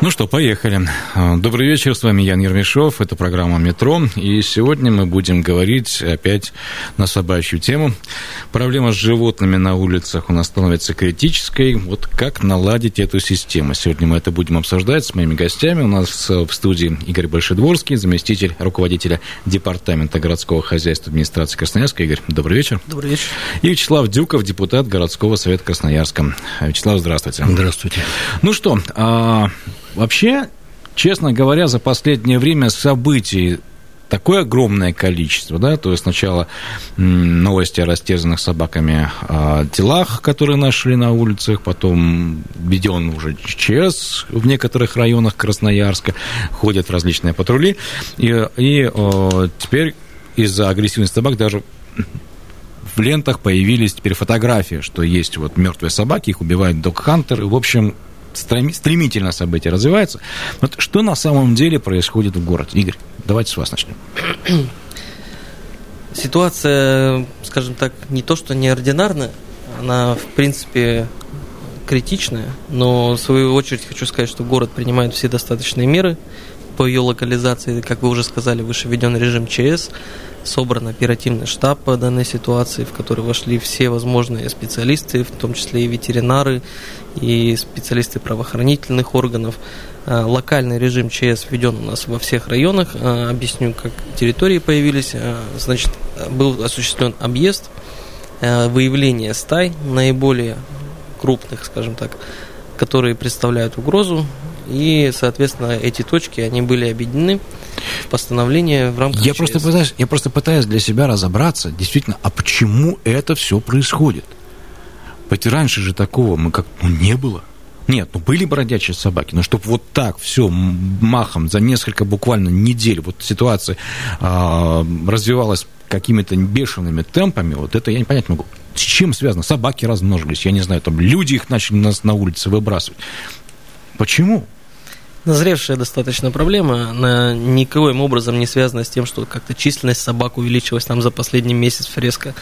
Ну что, поехали. Добрый вечер, с вами Ян Ермешов, это программа «Метро», и сегодня мы будем говорить опять на собачью тему. Проблема с животными на улицах у нас становится критической. Вот как наладить эту систему? Сегодня мы это будем обсуждать с моими гостями. У нас в студии Игорь Большедворский, заместитель руководителя Департамента городского хозяйства администрации Красноярска. Игорь, добрый вечер. Добрый вечер. И Вячеслав Дюков, депутат городского совета Красноярска. Вячеслав, здравствуйте. Здравствуйте. Ну что, а, Вообще, честно говоря, за последнее время событий такое огромное количество, да, то есть сначала новости о растерзанных собаками э, телах, которые нашли на улицах, потом введен уже ЧС в некоторых районах Красноярска, ходят различные патрули, и, и э, теперь из-за агрессивности собак даже в лентах появились теперь фотографии, что есть вот мертвые собаки, их убивают док-хантеры, в общем, стремительно события развиваются. Вот что на самом деле происходит в городе? Игорь, давайте с вас начнем. Ситуация, скажем так, не то что неординарная, она, в принципе, критичная, но в свою очередь хочу сказать, что город принимает все достаточные меры по ее локализации. Как вы уже сказали, выше введен режим ЧС, собран оперативный штаб по данной ситуации, в который вошли все возможные специалисты, в том числе и ветеринары, и специалисты правоохранительных органов. А, локальный режим ЧС введен у нас во всех районах. А, объясню, как территории появились. А, значит, был осуществлен объезд, выявление стай наиболее крупных, скажем так, которые представляют угрозу и, соответственно, эти точки, они были объединены в постановление в рамках я просто, пытаюсь, я просто пытаюсь для себя разобраться, действительно, а почему это все происходит? Ведь раньше же такого мы как ну, не было. Нет, ну были бродячие собаки, но чтобы вот так все махом за несколько буквально недель вот ситуация а, развивалась какими-то бешеными темпами, вот это я не понять могу. С чем связано? Собаки размножились, я не знаю, там люди их начали нас на улице выбрасывать. Почему? Назревшая достаточно проблема, она никоим образом не связана с тем, что как-то численность собак увеличилась там за последний месяц резко.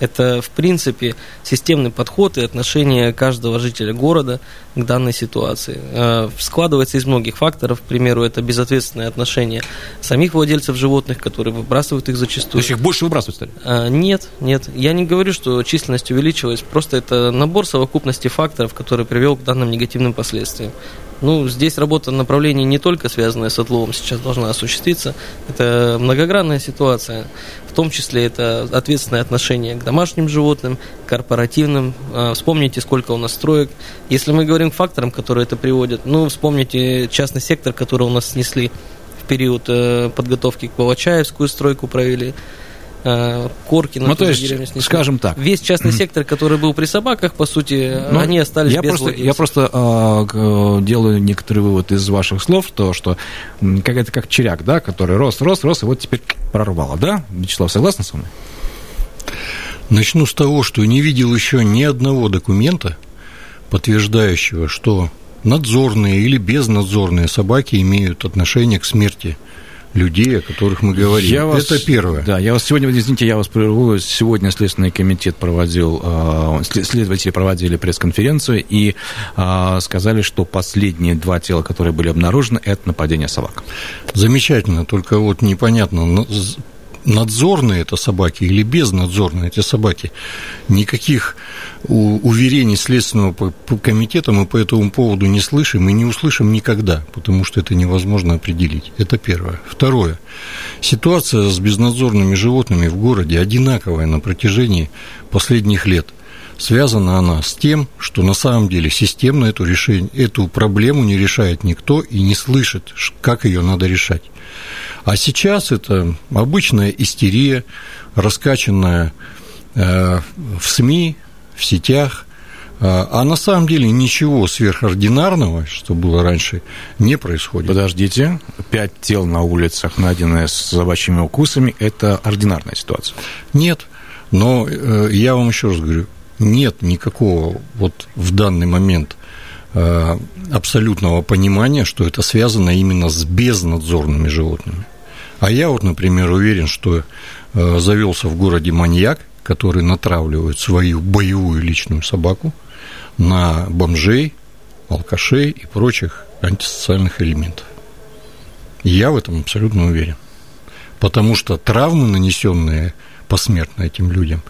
Это, в принципе, системный подход и отношение каждого жителя города к данной ситуации. Э, складывается из многих факторов. К примеру, это безответственное отношение самих владельцев животных, которые выбрасывают их зачастую. То есть их больше выбрасывают стали? Э, нет, нет. Я не говорю, что численность увеличилась. Просто это набор совокупности факторов, который привел к данным негативным последствиям. Ну, здесь работа направлений не только связанная с отловом сейчас должна осуществиться. Это многогранная ситуация. В том числе это ответственное отношение к домашним животным, корпоративным. А, вспомните, сколько у нас строек. Если мы говорим к факторам, которые это приводят, ну, вспомните частный сектор, который у нас снесли в период э, подготовки к Павачаевскую стройку провели. Э, корки на ну, то есть, скажем так. Весь частный сектор, который был при собаках, по сути, ну, они остались я без просто, Я просто э, делаю некоторый вывод из ваших слов, то, что как это как черяк, да, который рос, рос, рос, и вот теперь прорвало, да? Вячеслав, согласен со мной? Начну с того, что не видел еще ни одного документа, подтверждающего, что надзорные или безнадзорные собаки имеют отношение к смерти людей, о которых мы говорим. Я вас, Это первое. Да, я вас сегодня, извините, я вас прерву. Сегодня Следственный комитет проводил, э, следователи проводили пресс-конференцию и э, сказали, что последние два тела, которые были обнаружены, это нападение собак. Замечательно, только вот непонятно, надзорные это собаки или безнадзорные эти собаки. Никаких уверений Следственного комитета мы по этому поводу не слышим и не услышим никогда, потому что это невозможно определить. Это первое. Второе. Ситуация с безнадзорными животными в городе одинаковая на протяжении последних лет – Связана она с тем, что на самом деле системно эту, решение, эту проблему не решает никто и не слышит, как ее надо решать. А сейчас это обычная истерия, раскачанная э, в СМИ, в сетях, А, а на самом деле ничего сверхординарного, что было раньше, не происходит. Подождите, пять тел на улицах, найденные с собачьими укусами, это ординарная ситуация? Нет, но э, я вам еще раз говорю, нет никакого вот в данный момент э, абсолютного понимания, что это связано именно с безнадзорными животными. А я вот, например, уверен, что э, завелся в городе маньяк, который натравливает свою боевую личную собаку на бомжей, алкашей и прочих антисоциальных элементов. Я в этом абсолютно уверен. Потому что травмы, нанесенные посмертно этим людям,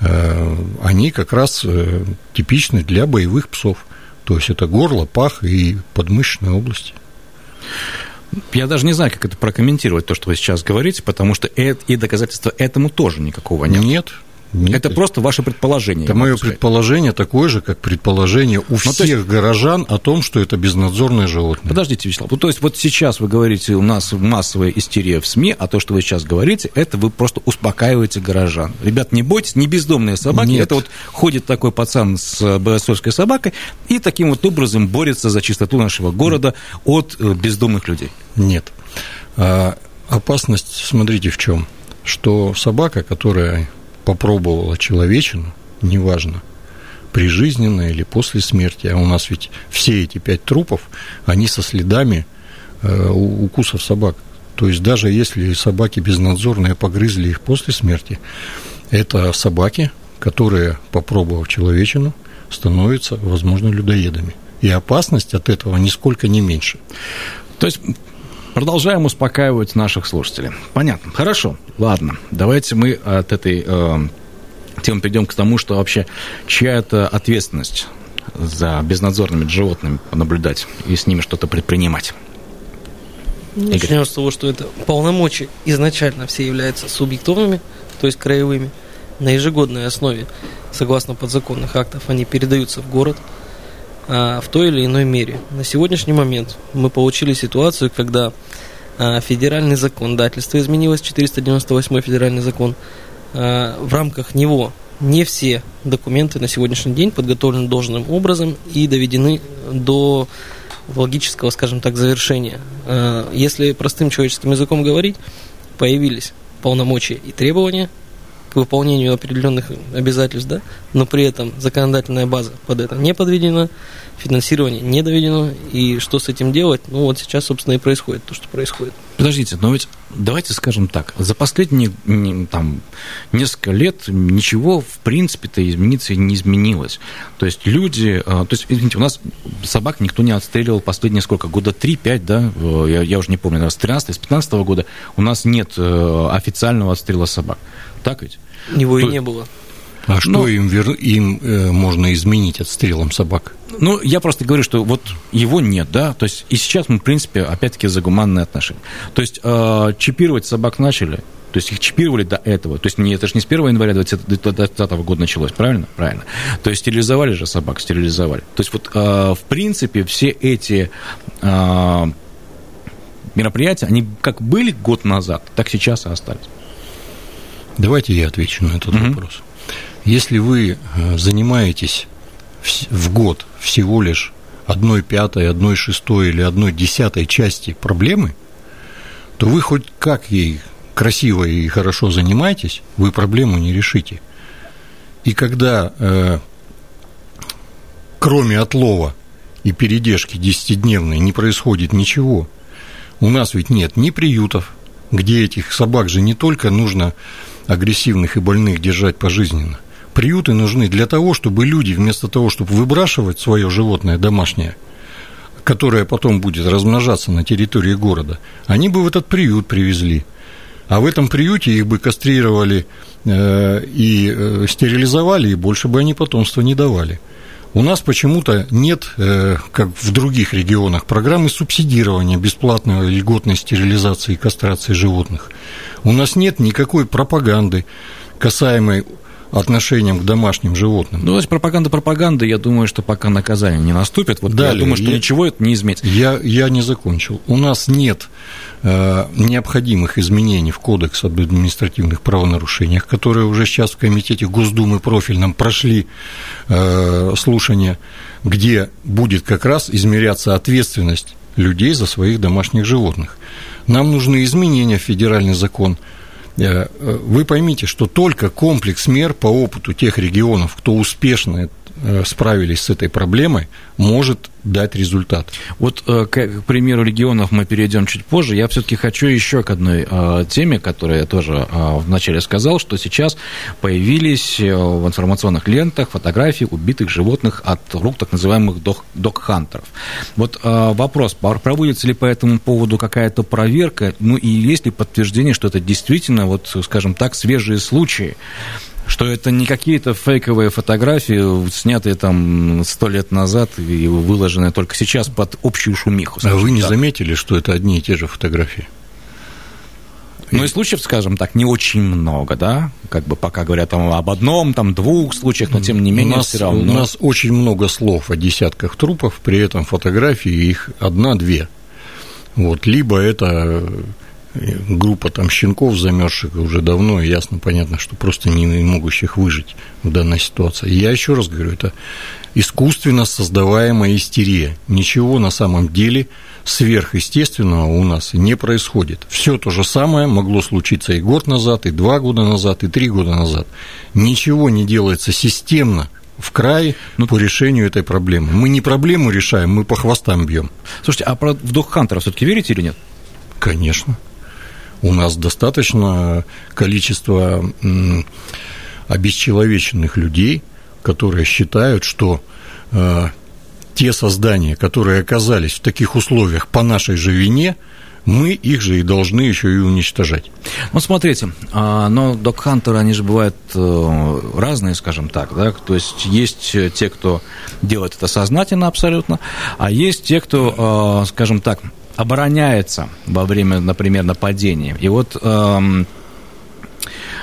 они как раз э, типичны для боевых псов. То есть это горло, пах и подмышечная область. Я даже не знаю, как это прокомментировать, то, что вы сейчас говорите, потому что и доказательства этому тоже никакого нет. Нет, нет. Это просто ваше предположение. Это мое сказать. предположение такое же, как предположение у ну, всех есть... горожан о том, что это безнадзорное животное. Подождите, Вячеслав. Ну, то есть вот сейчас вы говорите, у нас массовая истерия в СМИ, а то, что вы сейчас говорите, это вы просто успокаиваете горожан. Ребят, не бойтесь, не бездомные собаки. Нет. Это вот ходит такой пацан с бойцовской собакой и таким вот образом борется за чистоту нашего города от э, бездомных людей. Нет. А, опасность, смотрите, в чем? Что собака, которая попробовала человечину, неважно, прижизненно или после смерти, а у нас ведь все эти пять трупов, они со следами э, укусов собак. То есть даже если собаки безнадзорные погрызли их после смерти, это собаки, которые, попробовав человечину, становятся, возможно, людоедами. И опасность от этого нисколько не меньше. То есть Продолжаем успокаивать наших слушателей. Понятно. Хорошо. Ладно. Давайте мы от этой э, темы перейдем к тому, что вообще чья это ответственность за безнадзорными животными наблюдать и с ними что-то предпринимать. Начнем с того, что это полномочия изначально все являются субъективными, то есть краевыми. На ежегодной основе, согласно подзаконных актов, они передаются в город – в той или иной мере. На сегодняшний момент мы получили ситуацию, когда а, федеральный законодательство изменилось, 498 федеральный закон, а, в рамках него не все документы на сегодняшний день подготовлены должным образом и доведены до логического, скажем так, завершения. Если простым человеческим языком говорить, появились полномочия и требования выполнению определенных обязательств, да, но при этом законодательная база под это не подведена, финансирование не доведено, и что с этим делать, ну вот сейчас, собственно, и происходит то, что происходит. Подождите, но ведь давайте скажем так, за последние там, несколько лет ничего, в принципе-то, измениться не изменилось. То есть люди, а, то есть, извините, у нас собак никто не отстреливал последние сколько, года 3-5, да, я, я уже не помню, с 13 с 15 года у нас нет э, официального отстрела собак. Так ведь? Его То... и не было. А что ну, им, им э, можно изменить отстрелом собак? Ну, я просто говорю, что вот его нет, да, то есть и сейчас мы, в принципе, опять-таки за гуманные отношения. То есть э, чипировать собак начали, то есть их чипировали до этого. То есть не, это же не с 1 января 2020 года началось, правильно? Правильно. То есть стерилизовали же собак, стерилизовали. То есть вот, э, в принципе, все эти э, мероприятия, они как были год назад, так сейчас и остались. Давайте я отвечу на этот угу. вопрос. Если вы э, занимаетесь в год всего лишь одной пятой, одной шестой или одной десятой части проблемы, то вы хоть как ей красиво и хорошо занимаетесь, вы проблему не решите. И когда э, кроме отлова и передержки десятидневной не происходит ничего, у нас ведь нет ни приютов, где этих собак же не только нужно агрессивных и больных держать пожизненно, Приюты нужны для того, чтобы люди, вместо того, чтобы выбрашивать свое животное домашнее, которое потом будет размножаться на территории города, они бы в этот приют привезли. А в этом приюте их бы кастрировали э, и э, стерилизовали, и больше бы они потомства не давали. У нас почему-то нет, э, как в других регионах, программы субсидирования бесплатной льготной стерилизации и кастрации животных. У нас нет никакой пропаганды, касаемой отношением к домашним животным. Ну, то есть пропаганда пропаганда, я думаю, что пока наказание не наступит, вот Далее, я думаю, что я, ничего это не изменит. Я, я не закончил. У нас нет э, необходимых изменений в Кодекс об административных правонарушениях, которые уже сейчас в Комитете Госдумы профильном прошли э, слушания, где будет как раз измеряться ответственность людей за своих домашних животных. Нам нужны изменения в федеральный закон – вы поймите, что только комплекс мер по опыту тех регионов, кто успешно Э, справились с этой проблемой, может дать результат. Вот э, к примеру регионов мы перейдем чуть позже. Я все-таки хочу еще к одной э, теме, которую я тоже вначале сказал, что сейчас появились в информационных лентах фотографии убитых животных от рук так называемых док-хантеров. Вот вопрос, проводится ли по этому поводу какая-то проверка, ну и есть ли подтверждение, что это действительно, вот, скажем так, свежие случаи, что это не какие-то фейковые фотографии, снятые там сто лет назад и выложенные только сейчас под общую шумиху. А вы не так. заметили, что это одни и те же фотографии? Ну и случаев, скажем так, не очень много, да? Как бы пока говорят там об одном, там двух случаях, но тем не менее у нас, все равно. У нас очень много слов о десятках трупов, при этом фотографии их одна-две. Вот, либо это группа там щенков замерзших уже давно, и ясно, понятно, что просто не могущих выжить в данной ситуации. я еще раз говорю, это искусственно создаваемая истерия. Ничего на самом деле сверхъестественного у нас не происходит. Все то же самое могло случиться и год назад, и два года назад, и три года назад. Ничего не делается системно, в крае ну, по решению этой проблемы. Мы не проблему решаем, мы по хвостам бьем. Слушайте, а про вдох Хантера все-таки верите или нет? Конечно у нас достаточно количество обесчеловеченных людей, которые считают, что э, те создания, которые оказались в таких условиях по нашей же вине, мы их же и должны еще и уничтожать. Ну, смотрите, а, но док-хантеры, они же бывают э, разные, скажем так, да, то есть есть те, кто делает это сознательно абсолютно, а есть те, кто, э, скажем так, обороняется во время, например, нападения. И вот эм,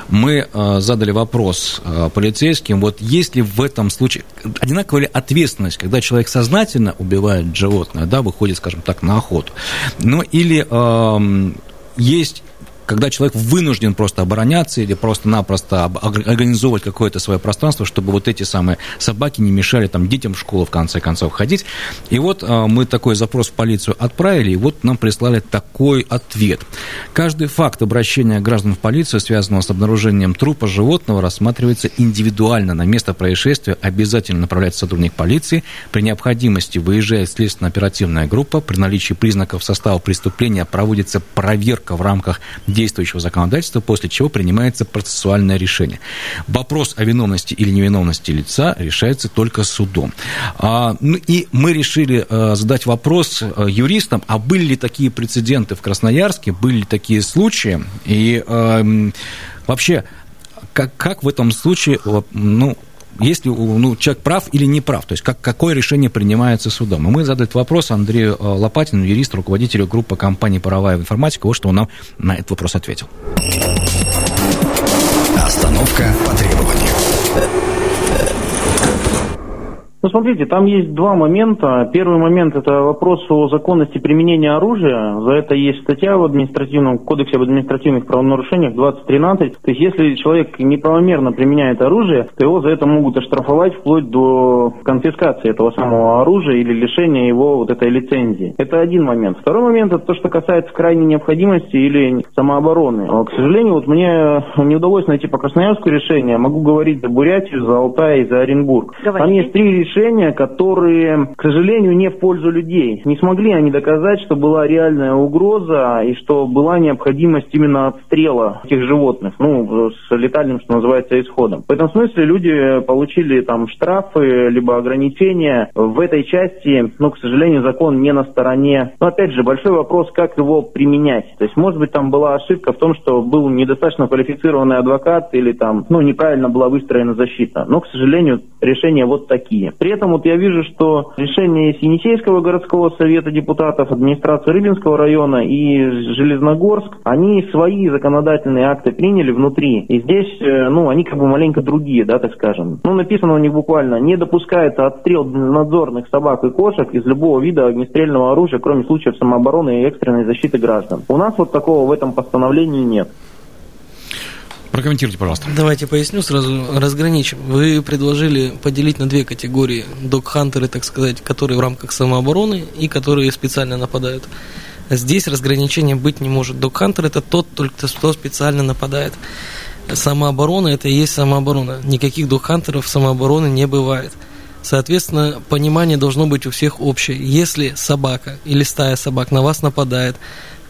мы э, задали вопрос э, полицейским, вот есть ли в этом случае одинаковая ли ответственность, когда человек сознательно убивает животное, да, выходит, скажем так, на охоту, ну или э, есть когда человек вынужден просто обороняться или просто-напросто организовывать какое-то свое пространство, чтобы вот эти самые собаки не мешали там детям в школу в конце концов ходить. И вот а, мы такой запрос в полицию отправили, и вот нам прислали такой ответ. Каждый факт обращения граждан в полицию, связанного с обнаружением трупа животного, рассматривается индивидуально. На место происшествия обязательно направляется сотрудник полиции. При необходимости выезжает следственно-оперативная группа. При наличии признаков состава преступления проводится проверка в рамках действующего законодательства, после чего принимается процессуальное решение. Вопрос о виновности или невиновности лица решается только судом. А, ну и мы решили а, задать вопрос а, юристам, а были ли такие прецеденты в Красноярске, были ли такие случаи, и а, вообще, как, как в этом случае, ну, если ну, человек прав или не прав, то есть как, какое решение принимается судом. И мы задали этот вопрос Андрею э, Лопатину, юрист, руководителю группы компании «Паровая информатика», вот что он нам на этот вопрос ответил. Остановка по требованию. Ну, смотрите, там есть два момента. Первый момент – это вопрос о законности применения оружия. За это есть статья в административном кодексе об административных правонарушениях 2013. То есть, если человек неправомерно применяет оружие, то его за это могут оштрафовать вплоть до конфискации этого самого оружия или лишения его вот этой лицензии. Это один момент. Второй момент – это то, что касается крайней необходимости или самообороны. К сожалению, вот мне не удалось найти по Красноярску решение. Могу говорить за Бурятию, за Алтай, за Оренбург. Говорите. Там есть три решения решения, которые, к сожалению, не в пользу людей. Не смогли они доказать, что была реальная угроза и что была необходимость именно отстрела этих животных, ну, с летальным, что называется, исходом. В этом смысле люди получили там штрафы, либо ограничения. В этой части, ну, к сожалению, закон не на стороне. Но, опять же, большой вопрос, как его применять. То есть, может быть, там была ошибка в том, что был недостаточно квалифицированный адвокат или там, ну, неправильно была выстроена защита. Но, к сожалению, решения вот такие. При этом вот я вижу, что решение Енисейского городского совета депутатов, администрации Рыбинского района и Железногорск, они свои законодательные акты приняли внутри. И здесь, э, ну, они как бы маленько другие, да, так скажем. Ну, написано у них буквально, не допускается отстрел надзорных собак и кошек из любого вида огнестрельного оружия, кроме случаев самообороны и экстренной защиты граждан. У нас вот такого в этом постановлении нет. Прокомментируйте, пожалуйста. Давайте поясню, сразу разграничим. Вы предложили поделить на две категории. Док-хантеры, так сказать, которые в рамках самообороны и которые специально нападают. Здесь разграничения быть не может. Док-хантер – это тот, только кто специально нападает. Самооборона – это и есть самооборона. Никаких док-хантеров самообороны не бывает. Соответственно, понимание должно быть у всех общее. Если собака или стая собак на вас нападает,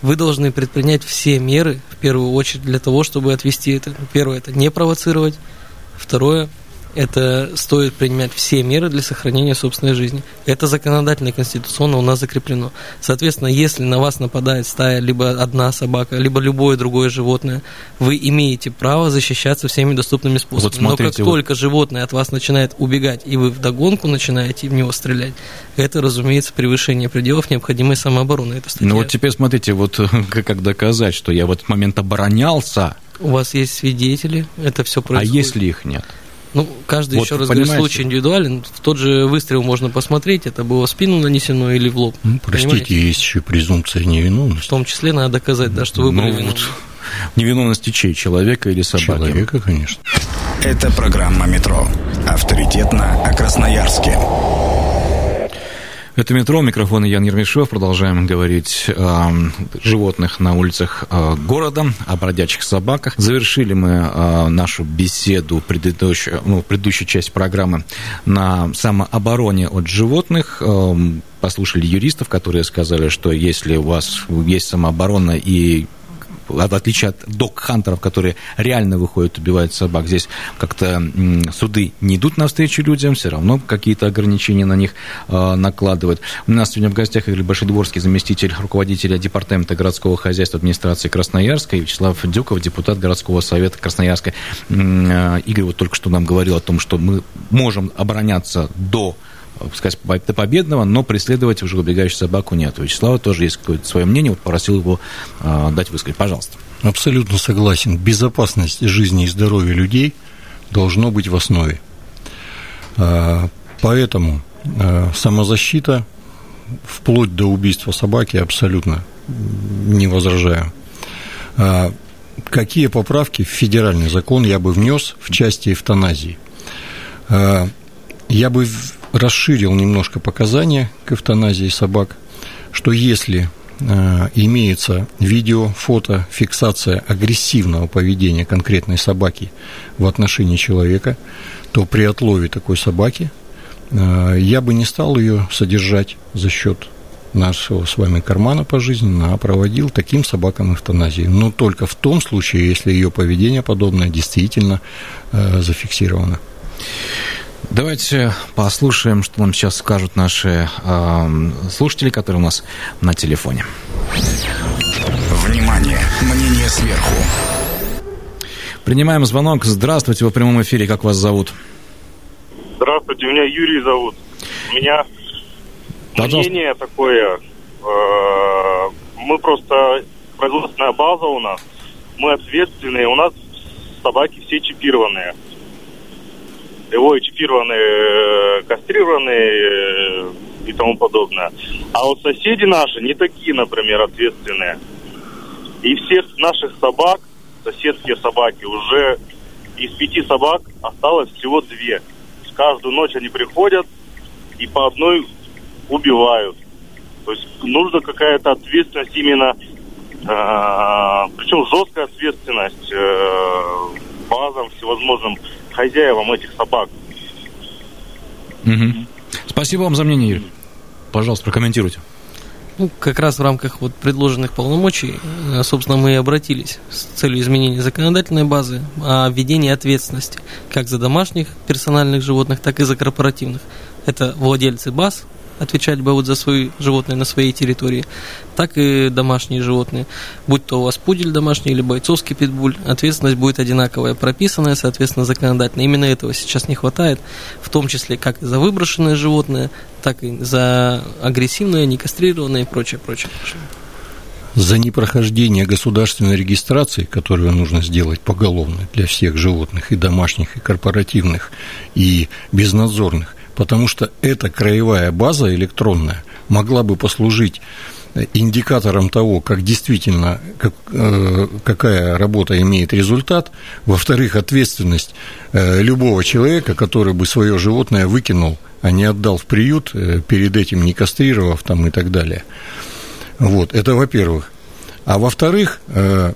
вы должны предпринять все меры, в первую очередь, для того, чтобы отвести это. Первое – это не провоцировать. Второе это стоит принимать все меры для сохранения собственной жизни. Это законодательно и конституционно у нас закреплено. Соответственно, если на вас нападает стая, либо одна собака, либо любое другое животное, вы имеете право защищаться всеми доступными способами. Вот смотрите, Но как вот... только животное от вас начинает убегать, и вы вдогонку начинаете в него стрелять, это, разумеется, превышение пределов необходимой самообороны. Это статья. Ну вот теперь смотрите, вот как доказать, что я в этот момент оборонялся. У вас есть свидетели, это все а происходит. А если их нет? Ну, каждый, вот, еще раз говорю, случай индивидуален. В тот же выстрел можно посмотреть, это было в спину нанесено или в лоб. Ну, простите, понимаете? есть еще презумпция невиновности. В том числе надо доказать, да, что вы ну, были виновны. Вот, невиновности чей? Человека или собаки? Человека, конечно. Это программа «Метро». Авторитетно о Красноярске. Это «Метро», микрофон Ян Ермешев. Продолжаем говорить о животных на улицах э, города, о бродячих собаках. Завершили мы э, нашу беседу, предыдущую, ну, предыдущую часть программы на самообороне от животных э, послушали юристов, которые сказали, что если у вас есть самооборона и в отличие от док-хантеров, которые реально выходят, убивают собак, здесь как-то суды не идут навстречу людям, все равно какие-то ограничения на них э, накладывают. У нас сегодня в гостях Игорь Башидворский, заместитель руководителя Департамента городского хозяйства администрации Красноярска, и Вячеслав Дюков, депутат городского совета Красноярска. Э, Игорь вот только что нам говорил о том, что мы можем обороняться до сказать, до победного, но преследовать уже убегающую собаку нет. У Вячеслава тоже есть какое-то свое мнение, вот попросил его э, дать высказать. Пожалуйста. Абсолютно согласен. Безопасность жизни и здоровья людей должно быть в основе. А, поэтому а, самозащита вплоть до убийства собаки абсолютно не возражаю. Какие поправки в федеральный закон я бы внес в части эвтаназии? Я бы расширил немножко показания к эвтаназии собак, что если э, имеется видео, фото, фиксация агрессивного поведения конкретной собаки в отношении человека, то при отлове такой собаки э, я бы не стал ее содержать за счет нашего с вами кармана пожизненно, а проводил таким собакам эвтаназии. Но только в том случае, если ее поведение подобное действительно э, зафиксировано. Давайте послушаем, что нам сейчас скажут наши э, слушатели, которые у нас на телефоне. Внимание! Мнение сверху. Принимаем звонок. Здравствуйте, вы в прямом эфире. Как вас зовут? Здравствуйте, меня Юрий зовут. У меня Пожалуйста. мнение такое. Э, мы просто производственная база у нас. Мы ответственные. У нас собаки все чипированные его чипированные, э, кастрированные э, и тому подобное. А вот соседи наши не такие, например, ответственные. И всех наших собак, соседские собаки, уже из пяти собак осталось всего две. Каждую ночь они приходят и по одной убивают. То есть нужна какая-то ответственность именно, э, причем жесткая ответственность э, базам всевозможным хозяевам этих собак. Угу. Спасибо вам за мнение, Юрий. Пожалуйста, прокомментируйте. Ну, как раз в рамках вот предложенных полномочий, э, собственно, мы и обратились с целью изменения законодательной базы о введении ответственности как за домашних персональных животных, так и за корпоративных. Это владельцы баз, отвечали бы вот за свои животные на своей территории, так и домашние животные. Будь то у вас пудель домашний или бойцовский питбуль, ответственность будет одинаковая, прописанная, соответственно, законодательно. Именно этого сейчас не хватает, в том числе как за выброшенные животные, так и за агрессивные, некастрированные и прочее, прочее за непрохождение государственной регистрации, которую нужно сделать поголовно для всех животных, и домашних, и корпоративных, и безнадзорных, потому что эта краевая база электронная могла бы послужить индикатором того, как действительно как, э, какая работа имеет результат, во-вторых, ответственность э, любого человека, который бы свое животное выкинул, а не отдал в приют, э, перед этим не кастрировав там и так далее. Вот, это во-первых. А во-вторых, э,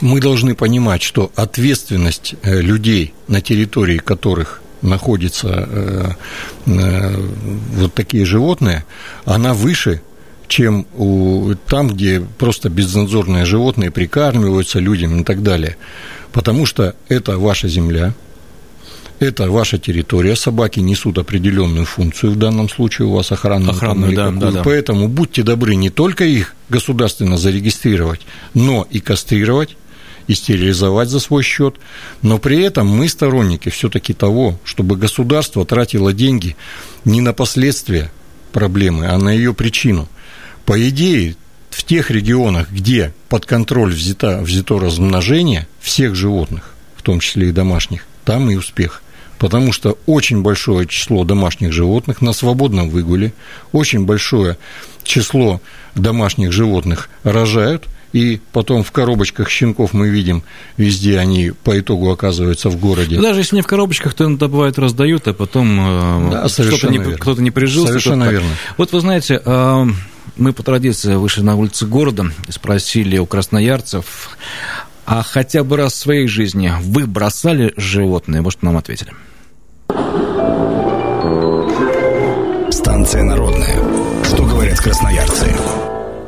мы должны понимать, что ответственность э, людей, на территории которых находятся э, вот такие животные, она выше, чем у, там, где просто безнадзорные животные прикармливаются людям и так далее. Потому что это ваша земля – это ваша территория, собаки несут определенную функцию, в данном случае у вас охранную, охранную да, да, да. Поэтому будьте добры не только их государственно зарегистрировать, но и кастрировать, и стерилизовать за свой счет, но при этом мы сторонники все-таки того, чтобы государство тратило деньги не на последствия проблемы, а на ее причину. По идее, в тех регионах, где под контроль взято, взято размножение всех животных, в том числе и домашних, там и успех потому что очень большое число домашних животных на свободном выгуле, очень большое число домашних животных рожают, и потом в коробочках щенков мы видим, везде они по итогу оказываются в городе. Даже если не в коробочках, то иногда бывает раздают, а потом э, да, кто-то, не, кто-то не прижился. Совершенно верно. Вот вы знаете, э, мы по традиции вышли на улицы города и спросили у красноярцев, а хотя бы раз в своей жизни вы бросали животные? Может, нам ответили. Станция народная. Что говорят красноярцы?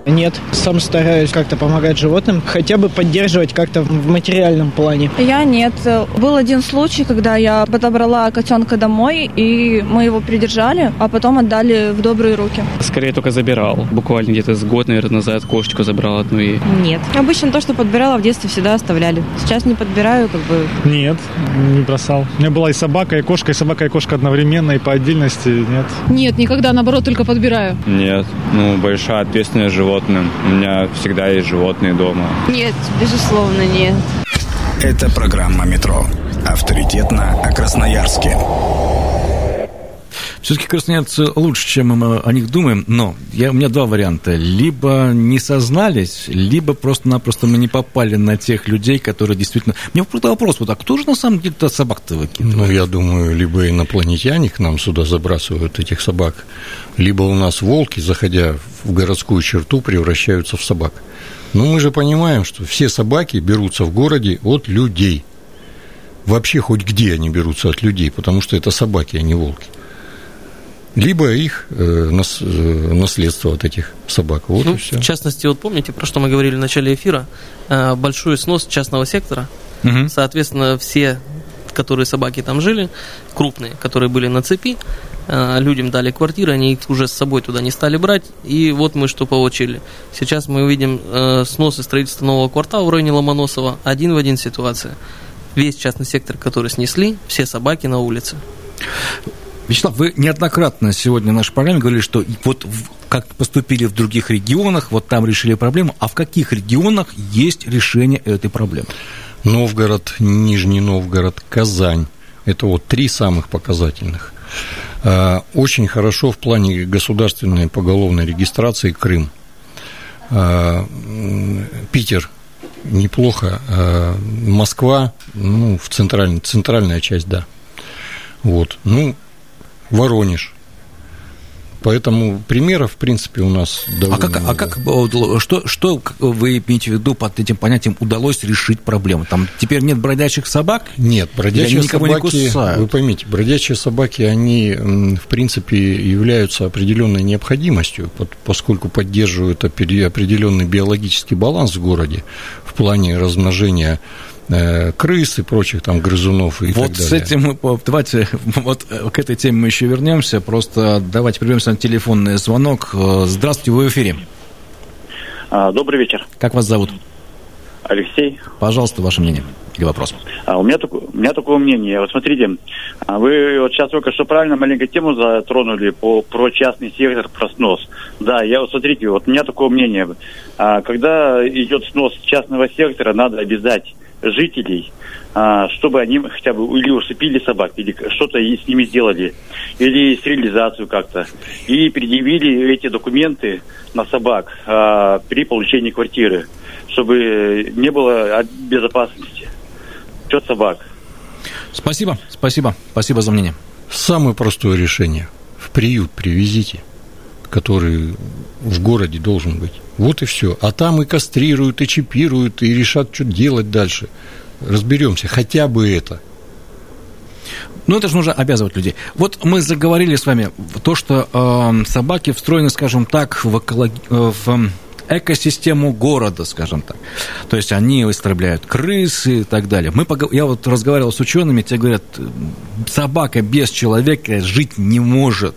Нет, сам стараюсь как-то помогать животным, хотя бы поддерживать как-то в материальном плане. Я нет. Был один случай, когда я подобрала котенка домой, и мы его придержали, а потом отдали в добрые руки. Скорее только забирал. Буквально где-то с год, наверное, назад кошечку забрал одну и... Нет. Обычно то, что подбирала в детстве, всегда оставляли. Сейчас не подбираю, как бы... Нет, не бросал. У меня была и собака, и кошка, и собака, и кошка одновременно, и по отдельности нет. Нет, никогда, наоборот, только подбираю. Нет, ну, большая ответственность живот животным. У меня всегда есть животные дома. Нет, безусловно, нет. Это программа «Метро». Авторитетно о Красноярске. Все-таки красноярцы лучше, чем мы о них думаем, но я, у меня два варианта. Либо не сознались, либо просто-напросто мы не попали на тех людей, которые действительно... Мне просто вопрос, вот, а кто же на самом деле собак-то выкидывает? Ну, я думаю, либо инопланетяне к нам сюда забрасывают этих собак, либо у нас волки, заходя в городскую черту, превращаются в собак. Но мы же понимаем, что все собаки берутся в городе от людей. Вообще хоть где они берутся от людей, потому что это собаки, а не волки либо их э, нас, э, наследство от этих собак. Вот ну. В частности, вот помните, про что мы говорили в начале эфира, э, большой снос частного сектора. Угу. Соответственно, все, которые собаки там жили, крупные, которые были на цепи, людям дали квартиры, они их уже с собой туда не стали брать, и вот мы что получили. Сейчас мы увидим снос и строительство нового квартала в районе Ломоносова, один в один ситуация. Весь частный сектор, который снесли, все собаки на улице. Вячеслав, вы неоднократно сегодня в нашей программе говорили, что вот как поступили в других регионах, вот там решили проблему, а в каких регионах есть решение этой проблемы? Новгород, Нижний Новгород, Казань. Это вот три самых показательных. А, очень хорошо в плане государственной поголовной регистрации Крым. А, Питер неплохо. А, Москва, ну, в центральной, центральная часть, да. Вот. Ну, Воронеж. Поэтому примеров, в принципе, у нас довольно а как, много. А как, что, что вы имеете в виду под этим понятием удалось решить проблему? Там теперь нет бродячих собак? Нет, бродячие собаки, не вы поймите, бродячие собаки, они, в принципе, являются определенной необходимостью, поскольку поддерживают определенный биологический баланс в городе в плане размножения крыс и прочих там грызунов и вот так далее. с этим мы, давайте, вот к этой теме мы еще вернемся, просто давайте прервемся на телефонный звонок. Здравствуйте, вы в эфире. А, добрый вечер. Как вас зовут? Алексей. Пожалуйста, ваше мнение или вопрос. А, у, меня такое, у меня такое мнение. Вот смотрите, а вы вот сейчас только что правильно маленько тему затронули по, про частный сектор, про снос. Да, я вот смотрите, вот у меня такое мнение. А, когда идет снос частного сектора, надо обязать жителей, а, чтобы они хотя бы или усыпили собак, или что-то с ними сделали, или стерилизацию как-то, и предъявили эти документы на собак а, при получении квартиры, чтобы не было безопасности. Счет собак. Спасибо, спасибо, спасибо за мнение. Самое простое решение. В приют привезите, который в городе должен быть. Вот и все. А там и кастрируют, и чипируют, и решат, что делать дальше. Разберемся. Хотя бы это. Ну, это же нужно обязывать людей. Вот мы заговорили с вами то, что э, собаки встроены, скажем так, в, эколог... в экосистему города, скажем так. То есть они истребляют крысы и так далее. Мы пог... Я вот разговаривал с учеными, те говорят, собака без человека жить не может.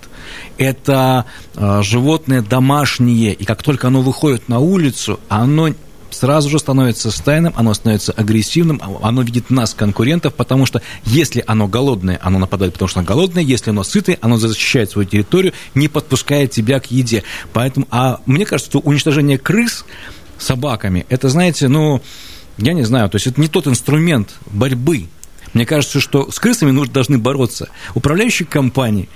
Это э, животное домашнее, и как только оно выходит на улицу, оно сразу же становится стайным, оно становится агрессивным, оно видит нас, конкурентов, потому что если оно голодное, оно нападает, потому что оно голодное, если оно сытое, оно защищает свою территорию, не подпускает тебя к еде. Поэтому, а мне кажется, что уничтожение крыс собаками, это, знаете, ну, я не знаю, то есть это не тот инструмент борьбы. Мне кажется, что с крысами нужно, должны бороться управляющие компании.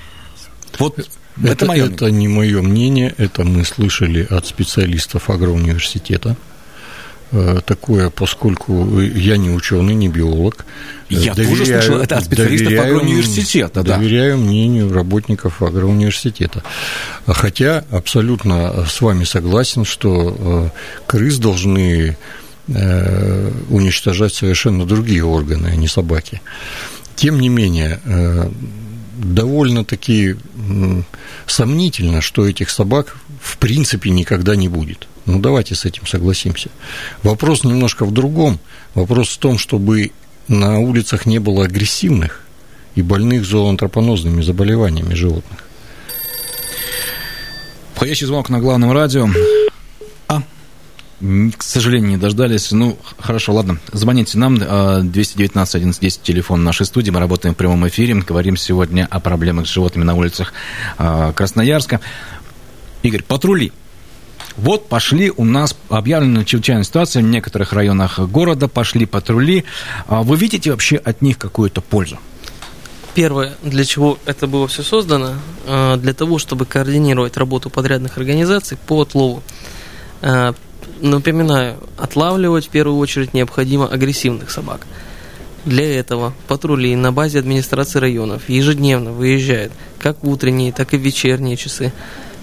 Вот это, это мое это не мое мнение, это мы слышали от специалистов агроуниверситета. Э, такое, поскольку я не ученый, не биолог. Я доверяю, тоже слышал, это от специалистов доверяю, агроуниверситета, да. Доверяю мнению работников агроуниверситета. Хотя абсолютно с вами согласен, что э, крыс должны э, уничтожать совершенно другие органы, а не собаки. Тем не менее, довольно-таки сомнительно, что этих собак в принципе никогда не будет. Ну, давайте с этим согласимся. Вопрос немножко в другом. Вопрос в том, чтобы на улицах не было агрессивных и больных зооантропонозными заболеваниями животных. Входящий звонок на главном радио. А, к сожалению, не дождались. Ну, хорошо, ладно. Звоните нам. 219 11 телефон нашей студии. Мы работаем в прямом эфире. Говорим сегодня о проблемах с животными на улицах а, Красноярска. Игорь, патрули. Вот пошли у нас объявлена чрезвычайная ситуация в некоторых районах города, пошли патрули. А вы видите вообще от них какую-то пользу? Первое, для чего это было все создано, а, для того, чтобы координировать работу подрядных организаций по отлову. А, напоминаю, отлавливать в первую очередь необходимо агрессивных собак. Для этого патрули на базе администрации районов ежедневно выезжают как в утренние, так и в вечерние часы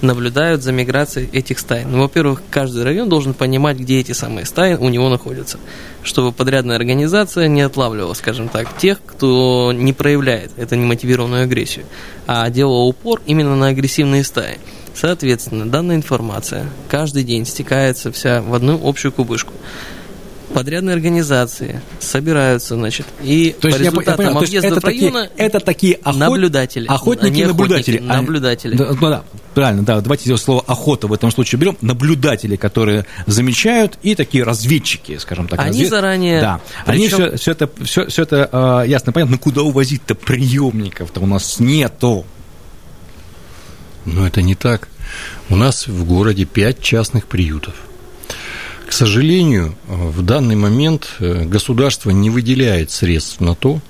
наблюдают за миграцией этих стай. Ну, во-первых, каждый район должен понимать, где эти самые стаи у него находятся, чтобы подрядная организация не отлавливала, скажем так, тех, кто не проявляет эту немотивированную агрессию, а делала упор именно на агрессивные стаи. Соответственно, данная информация каждый день стекается вся в одну общую кубышку подрядные организации собираются, значит, и то есть, по результатам я, я объездов это района такие, это такие охот... наблюдатели. Охотники и наблюдатели. Охотники, наблюдатели. Да, ну да, правильно, да, давайте слово охота в этом случае берем. Наблюдатели, которые замечают, и такие разведчики, скажем так. Они развед... заранее... Да, Причем... они все, все это, все, все это э, ясно, понятно, но куда увозить-то приемников-то у нас нету. Но это не так. У нас в городе пять частных приютов – к сожалению, в данный момент э, государство не выделяет средств на то,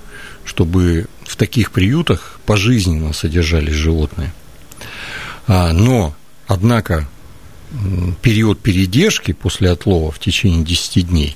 чтобы в таких приютах пожизненно содержались животные. А, но, однако, период передержки после отлова в течение 10 дней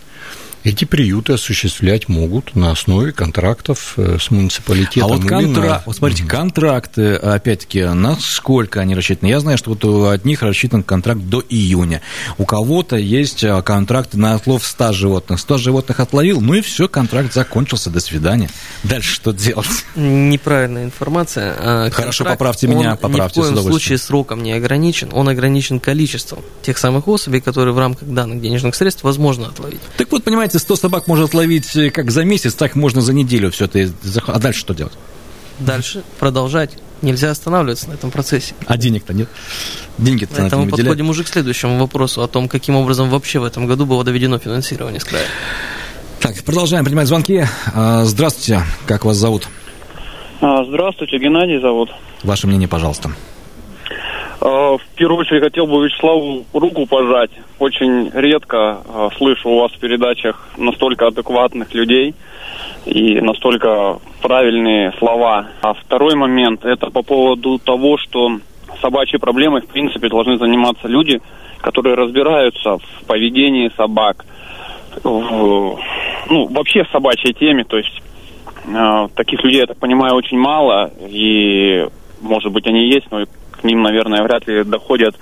эти приюты осуществлять могут на основе контрактов э, с муниципалитетом. А вот, контра... вот смотрите, угу. контракты, опять-таки, на сколько они рассчитаны? Я знаю, что вот у одних рассчитан контракт до июня. У кого-то есть э, контракты на отлов 100 животных. 100 животных отловил, ну и все, контракт закончился, до свидания. Дальше что делать? Неправильная информация. А Хорошо, поправьте меня, поправьте. Ни в коем случае сроком не ограничен, он ограничен количеством тех самых особей, которые в рамках данных денежных средств возможно отловить. Так вот, понимаете, если 100 собак может ловить э, как за месяц, так можно за неделю все это. А дальше что делать? Дальше продолжать. Нельзя останавливаться на этом процессе. А денег-то нет? Деньги-то Поэтому мы подходим уже к следующему вопросу о том, каким образом вообще в этом году было доведено финансирование с края. Так, продолжаем принимать звонки. А, здравствуйте, как вас зовут? А, здравствуйте, Геннадий зовут. Ваше мнение, пожалуйста. А, в первую очередь хотел бы Вячеславу руку пожать. Очень редко слышу у вас в передачах настолько адекватных людей и настолько правильные слова. А второй момент, это по поводу того, что собачьей проблемой, в принципе, должны заниматься люди, которые разбираются в поведении собак, в, ну, вообще в собачьей теме, то есть э, таких людей, я так понимаю, очень мало, и, может быть, они есть, но к ним, наверное, вряд ли доходят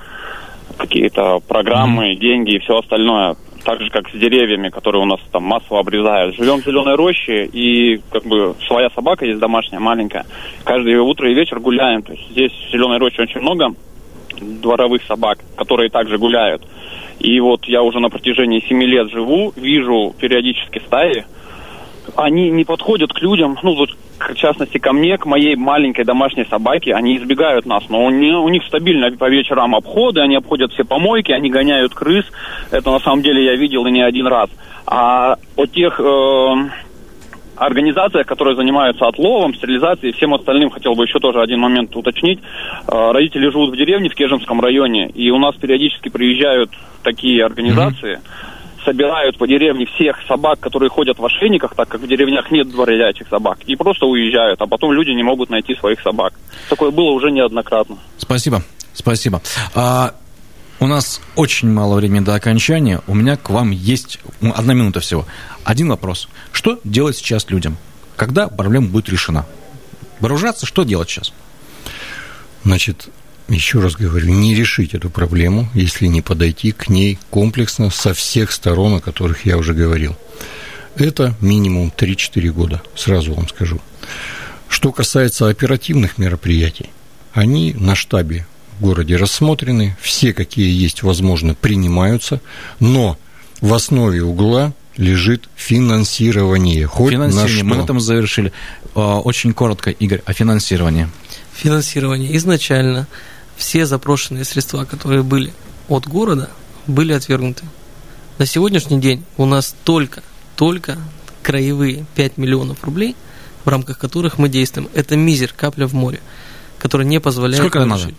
какие-то программы, mm-hmm. деньги и все остальное так же, как с деревьями, которые у нас там массово обрезают. Живем в зеленой роще, и как бы своя собака есть домашняя, маленькая. Каждое утро и вечер гуляем. То есть здесь в зеленой роще очень много дворовых собак, которые также гуляют. И вот я уже на протяжении семи лет живу, вижу периодически стаи, они не подходят к людям, ну в частности ко мне, к моей маленькой домашней собаке, они избегают нас, но у, не, у них стабильно по вечерам обходы, они обходят все помойки, они гоняют крыс, это на самом деле я видел и не один раз. А о тех э, организациях, которые занимаются отловом, стерилизацией и всем остальным, хотел бы еще тоже один момент уточнить. Э, родители живут в деревне в Кежемском районе, и у нас периодически приезжают такие организации, mm-hmm собирают по деревне всех собак, которые ходят в ошейниках, так как в деревнях нет дворячих собак, и просто уезжают, а потом люди не могут найти своих собак. Такое было уже неоднократно. Спасибо, спасибо. А, у нас очень мало времени до окончания. У меня к вам есть одна минута всего. Один вопрос. Что делать сейчас людям? Когда проблема будет решена? Вооружаться, что делать сейчас? Значит, еще раз говорю, не решить эту проблему, если не подойти к ней комплексно со всех сторон, о которых я уже говорил. Это минимум 3-4 года, сразу вам скажу. Что касается оперативных мероприятий, они на штабе в городе рассмотрены, все, какие есть, возможно, принимаются, но в основе угла лежит финансирование. Хоть финансирование. На что. Мы на этом завершили. А, очень коротко, Игорь, о финансировании. Финансирование изначально все запрошенные средства, которые были от города, были отвергнуты. На сегодняшний день у нас только, только краевые 5 миллионов рублей, в рамках которых мы действуем. Это мизер, капля в море, которая не позволяет... Сколько надо?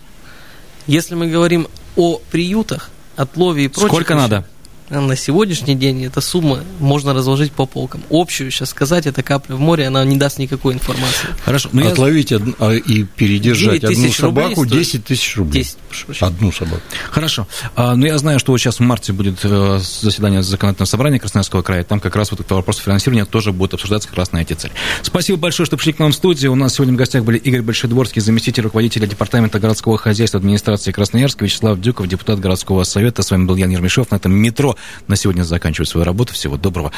Если мы говорим о приютах, отлове и прочее... Сколько надо? На сегодняшний день эта сумма можно разложить по полкам. Общую сейчас сказать, это капля в море, она не даст никакой информации. Хорошо. Но Отловить я... од... и передержать одну собаку 10 тысяч рублей. 10, одну собаку. Хорошо. А, но я знаю, что вот сейчас в марте будет э, заседание законодательного собрания Красноярского края. Там как раз вот этот вопрос финансирования тоже будет обсуждаться как раз на эти цели. Спасибо большое, что пришли к нам в студию. У нас сегодня в гостях были Игорь Большедворский, заместитель руководителя Департамента городского хозяйства администрации Красноярска, Вячеслав Дюков, депутат городского совета. С вами был Ян Ермешов на этом метро на сегодня заканчиваю свою работу. Всего доброго.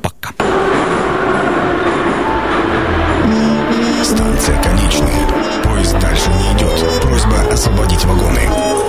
Пока. Станция конечная. Поезд дальше не идет. Просьба освободить вагоны.